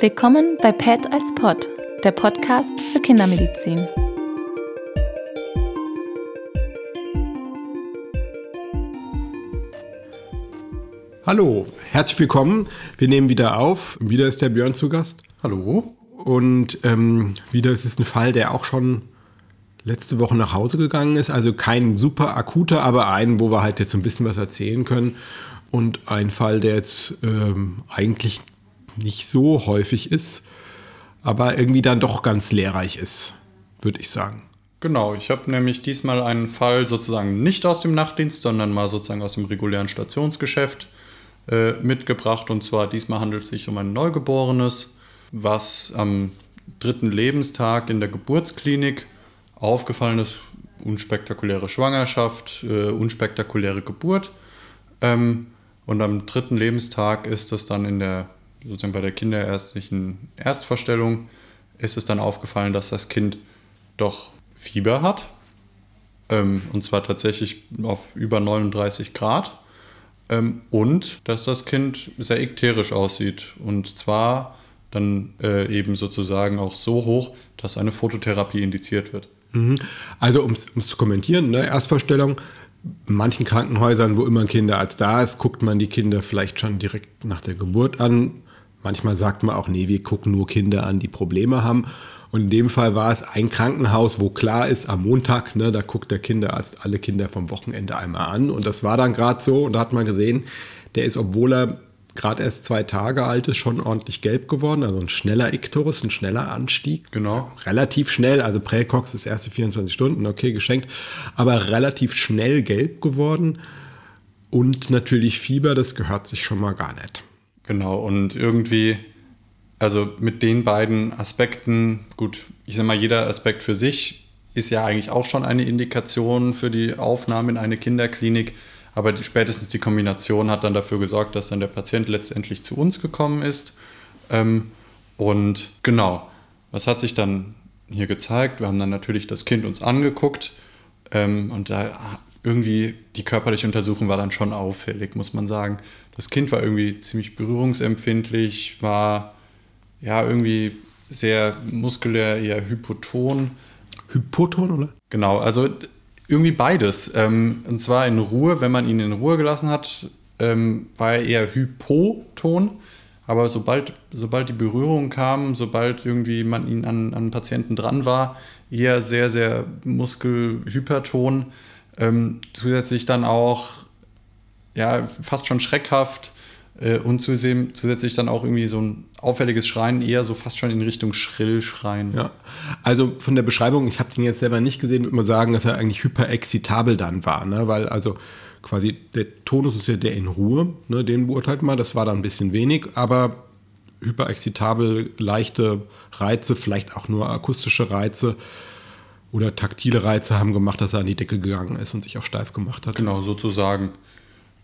Willkommen bei PET als Pod, der Podcast für Kindermedizin. Hallo, herzlich willkommen. Wir nehmen wieder auf. Wieder ist der Björn zu Gast. Hallo. Und ähm, wieder ist es ein Fall, der auch schon letzte Woche nach Hause gegangen ist. Also kein super akuter, aber einen, wo wir halt jetzt ein bisschen was erzählen können. Und ein Fall, der jetzt ähm, eigentlich nicht so häufig ist, aber irgendwie dann doch ganz lehrreich ist, würde ich sagen. Genau, ich habe nämlich diesmal einen Fall sozusagen nicht aus dem Nachtdienst, sondern mal sozusagen aus dem regulären Stationsgeschäft äh, mitgebracht. Und zwar diesmal handelt es sich um ein Neugeborenes, was am dritten Lebenstag in der Geburtsklinik aufgefallen ist. Unspektakuläre Schwangerschaft, äh, unspektakuläre Geburt. Ähm, und am dritten Lebenstag ist es dann in der sozusagen bei der kinderärztlichen Erstverstellung ist es dann aufgefallen, dass das Kind doch Fieber hat. Ähm, und zwar tatsächlich auf über 39 Grad. Ähm, und dass das Kind sehr ekterisch aussieht. Und zwar dann äh, eben sozusagen auch so hoch, dass eine Phototherapie indiziert wird. Mhm. Also um es zu kommentieren, ne, Erstvorstellung, in manchen Krankenhäusern, wo immer ein Kinderarzt da ist, guckt man die Kinder vielleicht schon direkt nach der Geburt an. Manchmal sagt man auch, nee, wir gucken nur Kinder an, die Probleme haben. Und in dem Fall war es ein Krankenhaus, wo klar ist, am Montag, ne, da guckt der Kinderarzt alle Kinder vom Wochenende einmal an. Und das war dann gerade so. Und da hat man gesehen, der ist, obwohl er gerade erst zwei Tage alt ist, schon ordentlich gelb geworden. Also ein schneller Ikterus, ein schneller Anstieg. Genau. Relativ schnell, also Präcox ist erste 24 Stunden, okay, geschenkt. Aber relativ schnell gelb geworden. Und natürlich Fieber, das gehört sich schon mal gar nicht. Genau, und irgendwie, also mit den beiden Aspekten, gut, ich sag mal, jeder Aspekt für sich ist ja eigentlich auch schon eine Indikation für die Aufnahme in eine Kinderklinik. Aber die, spätestens die Kombination hat dann dafür gesorgt, dass dann der Patient letztendlich zu uns gekommen ist. Ähm, und genau, was hat sich dann hier gezeigt? Wir haben dann natürlich das Kind uns angeguckt ähm, und da irgendwie die körperliche Untersuchung war dann schon auffällig, muss man sagen. Das Kind war irgendwie ziemlich berührungsempfindlich, war ja irgendwie sehr muskulär, eher hypoton. Hypoton, oder? Genau, also irgendwie beides. Ähm, und zwar in Ruhe, wenn man ihn in Ruhe gelassen hat, ähm, war er eher hypoton. Aber sobald, sobald die Berührung kam, sobald irgendwie man ihn an, an Patienten dran war, eher sehr, sehr muskelhyperton. Ähm, zusätzlich dann auch, ja, fast schon schreckhaft äh, und zusätzlich dann auch irgendwie so ein auffälliges Schreien, eher so fast schon in Richtung Schrillschreien. Ja, also von der Beschreibung, ich habe den jetzt selber nicht gesehen, würde man sagen, dass er eigentlich hyperexzitabel dann war, ne? weil also quasi der Tonus ist ja der in Ruhe, ne? den beurteilt man, das war dann ein bisschen wenig, aber hyperexzitabel, leichte Reize, vielleicht auch nur akustische Reize oder taktile Reize haben gemacht, dass er an die Decke gegangen ist und sich auch steif gemacht hat. Genau, sozusagen.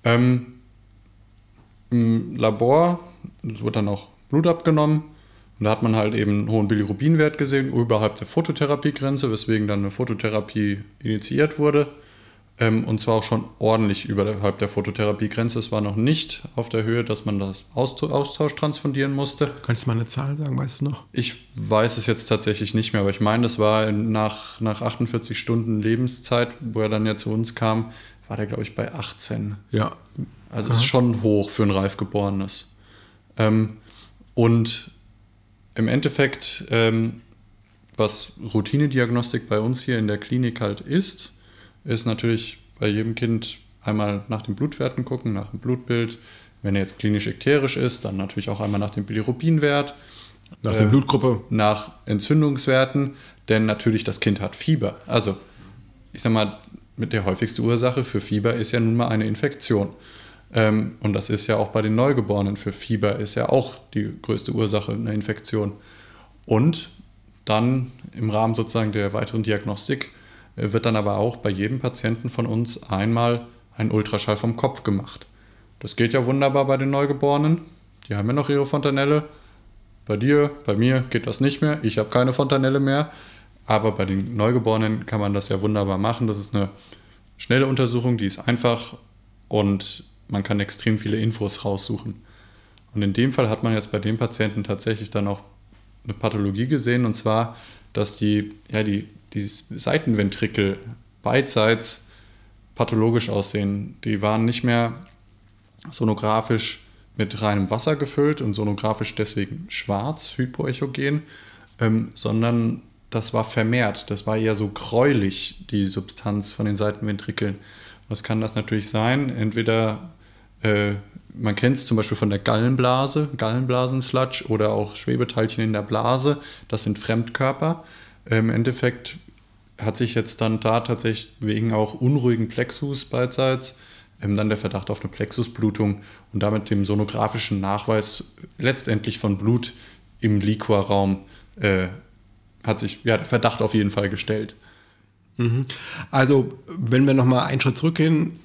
Ähm, Im Labor wurde dann auch Blut abgenommen und da hat man halt eben einen hohen Bilirubinwert gesehen, überhalb der Phototherapiegrenze, weswegen dann eine Phototherapie initiiert wurde. Ähm, und zwar auch schon ordentlich überhalb der Phototherapiegrenze. Es war noch nicht auf der Höhe, dass man das Austausch transfundieren musste. Kannst du mal eine Zahl sagen, weißt du noch? Ich weiß es jetzt tatsächlich nicht mehr, aber ich meine, das war nach, nach 48 Stunden Lebenszeit, wo er dann ja zu uns kam, war der, glaube ich, bei 18. Ja. Also Aha. ist schon hoch für ein Reifgeborenes. Ähm, und im Endeffekt, ähm, was Routinediagnostik bei uns hier in der Klinik halt ist, ist natürlich bei jedem Kind einmal nach den Blutwerten gucken, nach dem Blutbild. Wenn er jetzt klinisch ekterisch ist, dann natürlich auch einmal nach dem Bilirubinwert. Nach der äh, Blutgruppe. Nach Entzündungswerten, denn natürlich das Kind hat Fieber. Also, ich sag mal, mit der häufigste Ursache für Fieber ist ja nun mal eine Infektion. Ähm, und das ist ja auch bei den Neugeborenen für Fieber, ist ja auch die größte Ursache eine Infektion. Und dann im Rahmen sozusagen der weiteren Diagnostik wird dann aber auch bei jedem Patienten von uns einmal ein Ultraschall vom Kopf gemacht. Das geht ja wunderbar bei den Neugeborenen. Die haben ja noch ihre Fontanelle. Bei dir, bei mir geht das nicht mehr. Ich habe keine Fontanelle mehr. Aber bei den Neugeborenen kann man das ja wunderbar machen. Das ist eine schnelle Untersuchung, die ist einfach und man kann extrem viele Infos raussuchen. Und in dem Fall hat man jetzt bei dem Patienten tatsächlich dann auch eine Pathologie gesehen, und zwar, dass die, ja, die, die Seitenventrikel beidseits pathologisch aussehen. Die waren nicht mehr sonografisch mit reinem Wasser gefüllt und sonografisch deswegen schwarz, hypoechogen, ähm, sondern das war vermehrt. Das war eher so gräulich, die Substanz von den Seitenventrikeln. Was kann das natürlich sein? Entweder äh, man kennt es zum Beispiel von der Gallenblase, Gallenblasensludge oder auch Schwebeteilchen in der Blase. Das sind Fremdkörper. Im Endeffekt hat sich jetzt dann da tatsächlich wegen auch unruhigen Plexus beidseits ähm, dann der Verdacht auf eine Plexusblutung und damit dem sonografischen Nachweis letztendlich von Blut im Liquorraum äh, hat sich ja, der Verdacht auf jeden Fall gestellt. Mhm. Also, wenn wir nochmal einen Schritt zurückgehen,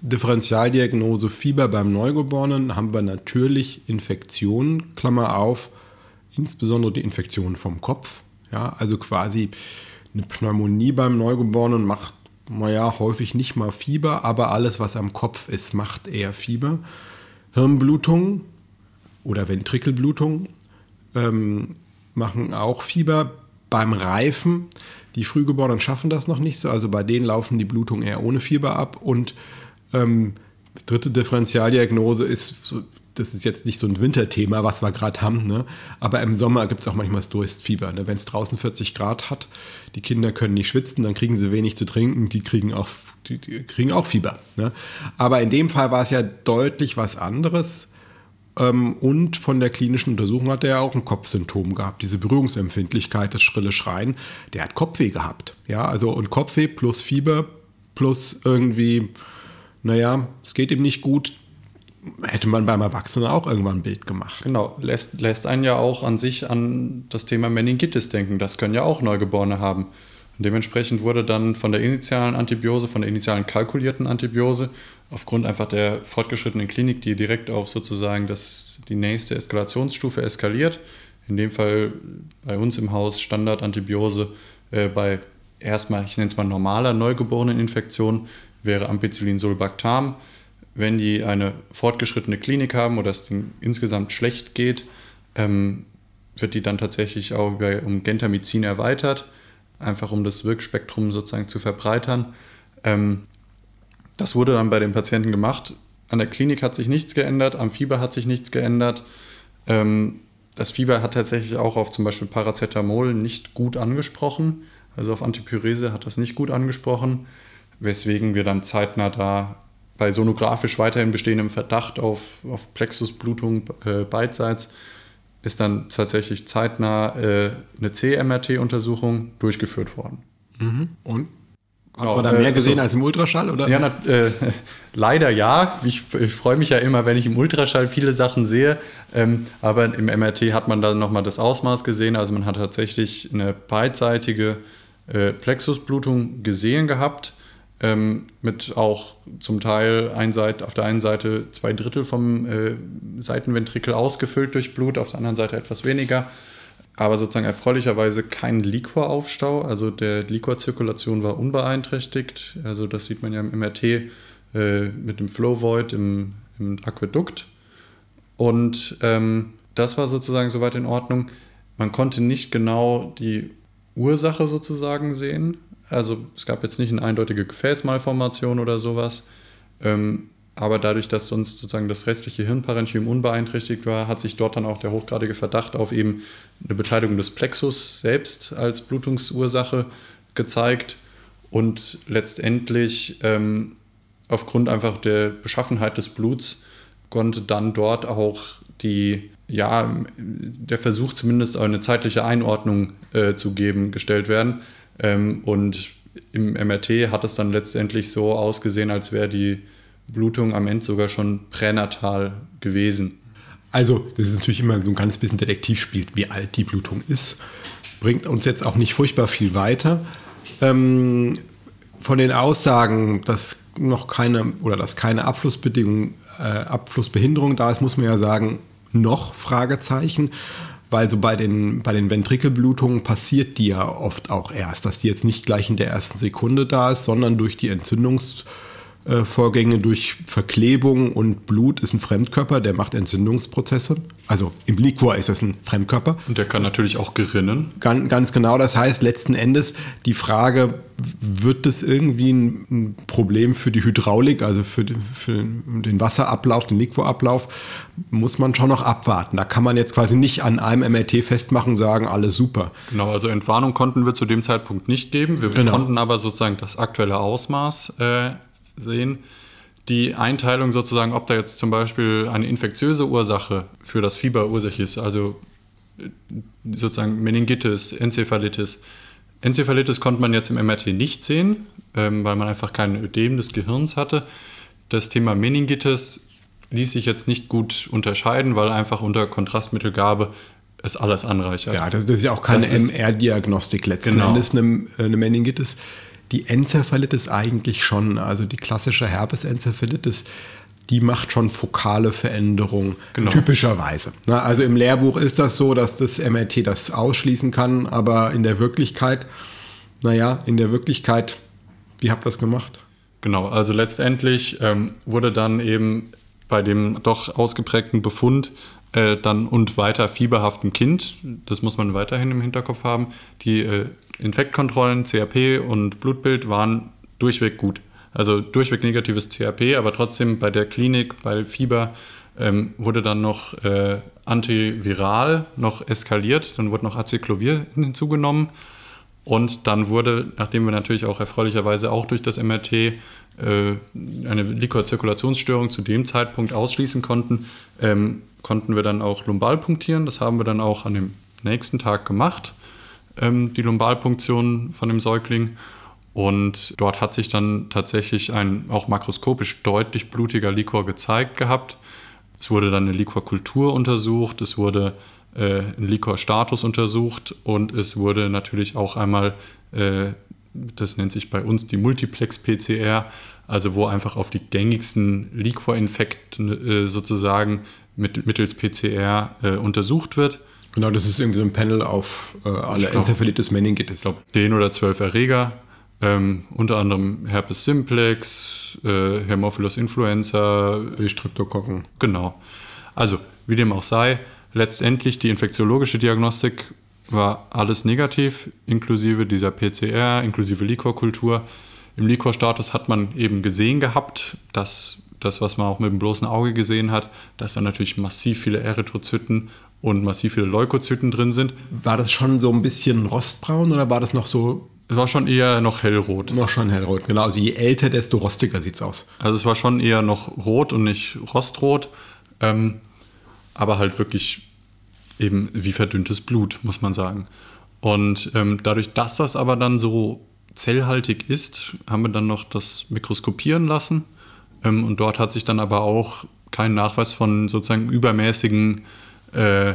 Differentialdiagnose Fieber beim Neugeborenen, haben wir natürlich Infektionen, Klammer auf, insbesondere die Infektionen vom Kopf. Ja, also quasi eine Pneumonie beim Neugeborenen macht, naja, häufig nicht mal Fieber, aber alles, was am Kopf ist, macht eher Fieber. Hirnblutung oder Ventrikelblutung ähm, machen auch Fieber beim Reifen. Die Frühgeborenen schaffen das noch nicht so, also bei denen laufen die Blutungen eher ohne Fieber ab. Und ähm, dritte Differentialdiagnose ist, das ist jetzt nicht so ein Winterthema, was wir gerade haben, ne? aber im Sommer gibt es auch manchmal das Durstfieber. Ne? Wenn es draußen 40 Grad hat, die Kinder können nicht schwitzen, dann kriegen sie wenig zu trinken, die kriegen auch, die, die kriegen auch Fieber. Ne? Aber in dem Fall war es ja deutlich was anderes. Ähm, und von der klinischen Untersuchung hat er ja auch ein Kopfsymptom gehabt, diese Berührungsempfindlichkeit, das schrille Schreien. Der hat Kopfweh gehabt. Ja, also und Kopfweh plus Fieber plus irgendwie, naja, es geht ihm nicht gut. Hätte man beim Erwachsenen auch irgendwann ein Bild gemacht. Genau, lässt, lässt einen ja auch an sich an das Thema Meningitis denken. Das können ja auch Neugeborene haben. Dementsprechend wurde dann von der initialen Antibiose, von der initialen kalkulierten Antibiose, aufgrund einfach der fortgeschrittenen Klinik, die direkt auf sozusagen das, die nächste Eskalationsstufe eskaliert, in dem Fall bei uns im Haus Standardantibiose äh, bei erstmal, ich nenne es mal normaler Neugeboreneninfektion, wäre Ampicillin-Sulbactam. Wenn die eine fortgeschrittene Klinik haben oder es insgesamt schlecht geht, ähm, wird die dann tatsächlich auch über, um Gentamicin erweitert einfach um das Wirkspektrum sozusagen zu verbreitern. Ähm, das wurde dann bei den Patienten gemacht. An der Klinik hat sich nichts geändert, am Fieber hat sich nichts geändert. Ähm, das Fieber hat tatsächlich auch auf zum Beispiel Paracetamol nicht gut angesprochen. Also auf Antipyrese hat das nicht gut angesprochen, weswegen wir dann zeitnah da bei sonografisch weiterhin bestehendem Verdacht auf, auf Plexusblutung äh, beidseits ist dann tatsächlich zeitnah äh, eine CMRT-Untersuchung durchgeführt worden. Mhm. Und? Hat genau, man da mehr äh, gesehen also, als im Ultraschall? Oder? Ja, na, äh, leider ja. Ich, ich freue mich ja immer, wenn ich im Ultraschall viele Sachen sehe. Ähm, aber im MRT hat man dann nochmal das Ausmaß gesehen. Also man hat tatsächlich eine beidseitige äh, Plexusblutung gesehen gehabt ähm, mit auch zum Teil ein Seite, auf der einen Seite zwei Drittel vom äh, Seitenventrikel ausgefüllt durch Blut, auf der anderen Seite etwas weniger. Aber sozusagen erfreulicherweise kein Liquoraufstau, also der Liquorzirkulation war unbeeinträchtigt. Also das sieht man ja im MRT äh, mit dem Flow Void im, im Aquädukt. Und ähm, das war sozusagen soweit in Ordnung. Man konnte nicht genau die Ursache sozusagen sehen. Also es gab jetzt nicht eine eindeutige Gefäßmalformation oder sowas. Ähm, aber dadurch, dass sonst sozusagen das restliche Hirnparenchym unbeeinträchtigt war, hat sich dort dann auch der hochgradige Verdacht auf eben eine Beteiligung des Plexus selbst als Blutungsursache gezeigt. Und letztendlich ähm, aufgrund einfach der Beschaffenheit des Bluts konnte dann dort auch die, ja, der Versuch zumindest eine zeitliche Einordnung äh, zu geben, gestellt werden. Ähm, und im MRT hat es dann letztendlich so ausgesehen, als wäre die Blutung am Ende sogar schon pränatal gewesen. Also, das ist natürlich immer so ein ganz bisschen Detektivspiel, wie alt die Blutung ist. Bringt uns jetzt auch nicht furchtbar viel weiter. Ähm, von den Aussagen, dass noch keine oder dass keine Abflussbedingung, äh, Abflussbehinderung da ist, muss man ja sagen, noch Fragezeichen weil so bei den, bei den Ventrikelblutungen passiert die ja oft auch erst, dass die jetzt nicht gleich in der ersten Sekunde da ist, sondern durch die Entzündungsphase äh, Vorgänge durch Verklebung und Blut ist ein Fremdkörper, der macht Entzündungsprozesse. Also im Liquor ist das ein Fremdkörper. Und der kann natürlich auch gerinnen. Ganz, ganz genau, das heißt letzten Endes die Frage, wird das irgendwie ein Problem für die Hydraulik, also für, für den Wasserablauf, den Liquorablauf, muss man schon noch abwarten. Da kann man jetzt quasi nicht an einem MRT festmachen und sagen, alles super. Genau, also Entwarnung konnten wir zu dem Zeitpunkt nicht geben. Wir genau. konnten aber sozusagen das aktuelle Ausmaß äh, sehen. Die Einteilung sozusagen, ob da jetzt zum Beispiel eine infektiöse Ursache für das Fieber Ursache ist, also äh, sozusagen Meningitis, Enzephalitis. Enzephalitis konnte man jetzt im MRT nicht sehen, ähm, weil man einfach kein Ödem des Gehirns hatte. Das Thema Meningitis ließ sich jetzt nicht gut unterscheiden, weil einfach unter Kontrastmittelgabe es alles anreichert. Ja, das, das ist ja auch keine MR-Diagnostik letzten genau. Endes, eine, eine Meningitis. Die Enzephalitis eigentlich schon, also die klassische Herpes-Enzephalitis, die macht schon fokale Veränderungen, genau. typischerweise. Also im Lehrbuch ist das so, dass das MRT das ausschließen kann, aber in der Wirklichkeit, naja, in der Wirklichkeit, wie habt ihr das gemacht? Genau, also letztendlich ähm, wurde dann eben bei dem doch ausgeprägten Befund äh, dann und weiter fieberhaften Kind, das muss man weiterhin im Hinterkopf haben, die äh, Infektkontrollen, CRP und Blutbild waren durchweg gut. Also durchweg negatives CRP, aber trotzdem bei der Klinik, bei Fieber ähm, wurde dann noch äh, antiviral noch eskaliert, dann wurde noch Acyclovir hinzugenommen und dann wurde, nachdem wir natürlich auch erfreulicherweise auch durch das MRT eine Liquorzirkulationsstörung zu dem Zeitpunkt ausschließen konnten, ähm, konnten wir dann auch lumbal punktieren. Das haben wir dann auch an dem nächsten Tag gemacht, ähm, die Lumbalpunktion von dem Säugling. Und dort hat sich dann tatsächlich ein auch makroskopisch deutlich blutiger Liquor gezeigt gehabt. Es wurde dann eine Liquorkultur untersucht, es wurde äh, ein Liquorstatus untersucht und es wurde natürlich auch einmal, äh, das nennt sich bei uns die Multiplex-PCR, also wo einfach auf die gängigsten Liquorinfekte äh, sozusagen mit, mittels PCR äh, untersucht wird. Genau, das ist irgendwie so ein Panel auf äh, alle glaub, Enzephalitis meningitis. Ich glaube, 10 oder 12 Erreger, ähm, unter anderem Herpes simplex, äh, Hämophilus influenza, B-Streptokokken. Genau. Also, wie dem auch sei, letztendlich die infektiologische Diagnostik war alles negativ, inklusive dieser PCR, inklusive Liquorkultur. Im Liquorstatus hat man eben gesehen gehabt, dass das, was man auch mit dem bloßen Auge gesehen hat, dass da natürlich massiv viele Erythrozyten und massiv viele Leukozyten drin sind. War das schon so ein bisschen rostbraun oder war das noch so? Es war schon eher noch hellrot. Noch schon hellrot, genau. Also je älter, desto rostiger sieht es aus. Also es war schon eher noch rot und nicht rostrot. Ähm, aber halt wirklich eben wie verdünntes Blut, muss man sagen. Und ähm, dadurch, dass das aber dann so zellhaltig ist, haben wir dann noch das mikroskopieren lassen ähm, und dort hat sich dann aber auch kein Nachweis von sozusagen übermäßigen äh,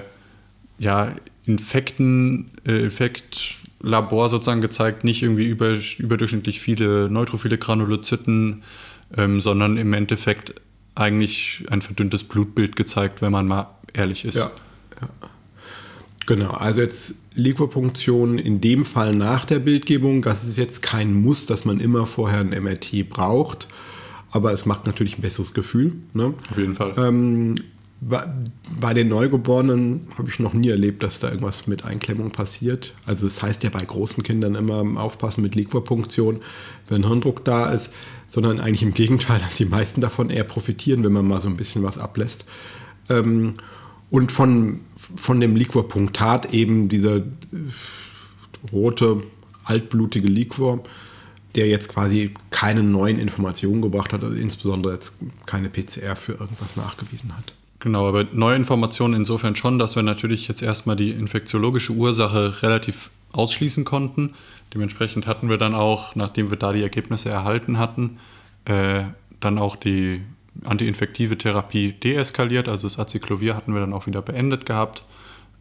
ja, Infekten, äh, Infektlabor sozusagen gezeigt, nicht irgendwie über, überdurchschnittlich viele neutrophile Granulozyten, ähm, sondern im Endeffekt eigentlich ein verdünntes Blutbild gezeigt, wenn man mal ehrlich ist. Ja, ja. Genau, also jetzt Liquorpunktion in dem Fall nach der Bildgebung, das ist jetzt kein Muss, dass man immer vorher ein MRT braucht aber es macht natürlich ein besseres Gefühl. Ne? Auf jeden Fall. Ähm, bei den Neugeborenen habe ich noch nie erlebt, dass da irgendwas mit Einklemmung passiert. Also das heißt ja bei großen Kindern immer aufpassen mit Liquorpunktion, wenn Hirndruck da ist, sondern eigentlich im Gegenteil, dass die meisten davon eher profitieren, wenn man mal so ein bisschen was ablässt. Ähm, und von, von dem Liquorpunktat eben dieser äh, rote, altblutige Liquor, der jetzt quasi keine neuen Informationen gebracht hat, also insbesondere jetzt keine PCR für irgendwas nachgewiesen hat. Genau, aber neue Informationen insofern schon, dass wir natürlich jetzt erstmal die infektiologische Ursache relativ ausschließen konnten. Dementsprechend hatten wir dann auch, nachdem wir da die Ergebnisse erhalten hatten, äh, dann auch die antiinfektive Therapie deeskaliert. Also das Acyclovir hatten wir dann auch wieder beendet gehabt.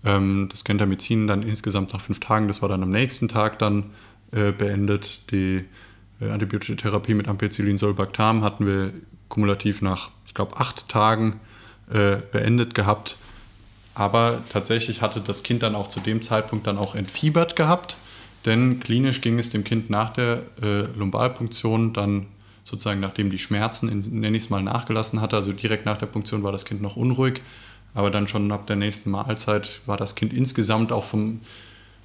Ähm, das Gentamicin dann insgesamt nach fünf Tagen, das war dann am nächsten Tag dann äh, beendet. Die äh, antibiotische Therapie mit Ampicillin Solbactam hatten wir kumulativ nach, ich glaube, acht Tagen äh, beendet gehabt. Aber tatsächlich hatte das Kind dann auch zu dem Zeitpunkt dann auch entfiebert gehabt, denn klinisch ging es dem Kind nach der äh, Lumbalpunktion dann sozusagen nachdem die Schmerzen, nenne ich es mal, nachgelassen hatte. Also direkt nach der Punktion war das Kind noch unruhig, aber dann schon ab der nächsten Mahlzeit war das Kind insgesamt auch vom,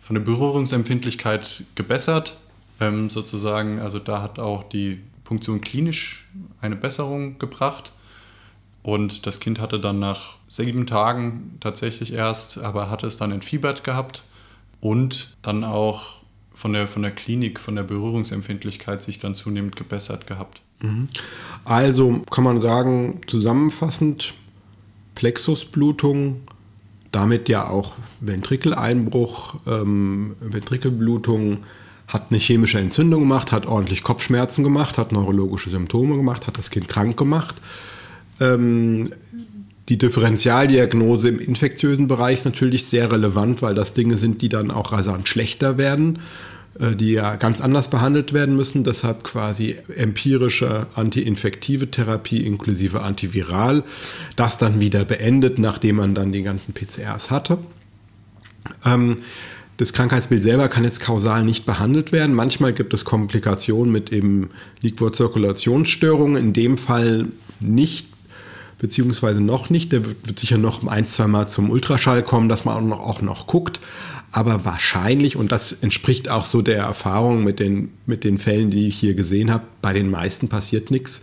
von der Berührungsempfindlichkeit gebessert, ähm, sozusagen. Also da hat auch die Punktion klinisch eine Besserung gebracht. Und das Kind hatte dann nach sieben Tagen tatsächlich erst, aber hatte es dann entfiebert gehabt und dann auch von der, von der Klinik, von der Berührungsempfindlichkeit sich dann zunehmend gebessert gehabt. Mhm. Also kann man sagen, zusammenfassend, Plexusblutung, damit ja auch Ventrikeleinbruch, ähm, Ventrikelblutung, hat eine chemische Entzündung gemacht, hat ordentlich Kopfschmerzen gemacht, hat neurologische Symptome gemacht, hat das Kind krank gemacht. Ähm, die Differentialdiagnose im infektiösen Bereich ist natürlich sehr relevant, weil das Dinge sind, die dann auch rasant schlechter werden, äh, die ja ganz anders behandelt werden müssen. Deshalb quasi empirische antiinfektive Therapie inklusive antiviral, das dann wieder beendet, nachdem man dann die ganzen PCRs hatte. Ähm, das Krankheitsbild selber kann jetzt kausal nicht behandelt werden. Manchmal gibt es Komplikationen mit eben Liquorzirkulationsstörungen. In dem Fall nicht beziehungsweise noch nicht. Der wird, wird sicher noch ein, zwei Mal zum Ultraschall kommen, dass man auch noch, auch noch guckt. Aber wahrscheinlich, und das entspricht auch so der Erfahrung mit den, mit den Fällen, die ich hier gesehen habe, bei den meisten passiert nichts.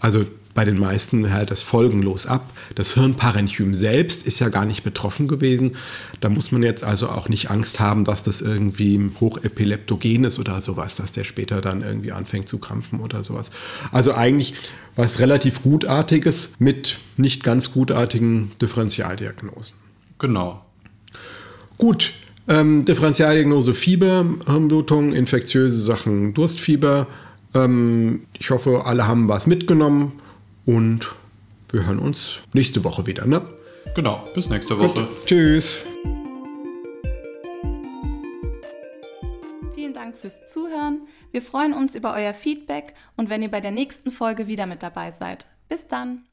Also bei den meisten hält das folgenlos ab. Das Hirnparenchym selbst ist ja gar nicht betroffen gewesen. Da muss man jetzt also auch nicht Angst haben, dass das irgendwie hochepileptogen ist oder sowas, dass der später dann irgendwie anfängt zu krampfen oder sowas. Also eigentlich was relativ gutartiges mit nicht ganz gutartigen Differentialdiagnosen. Genau. Gut, ähm, Differentialdiagnose Fieber, Hirnblutung, infektiöse Sachen, Durstfieber. Ähm, ich hoffe, alle haben was mitgenommen und wir hören uns nächste Woche wieder. Ne? Genau, bis nächste Woche. Gut, tschüss. Vielen Dank fürs Zuhören. Wir freuen uns über euer Feedback und wenn ihr bei der nächsten Folge wieder mit dabei seid. Bis dann.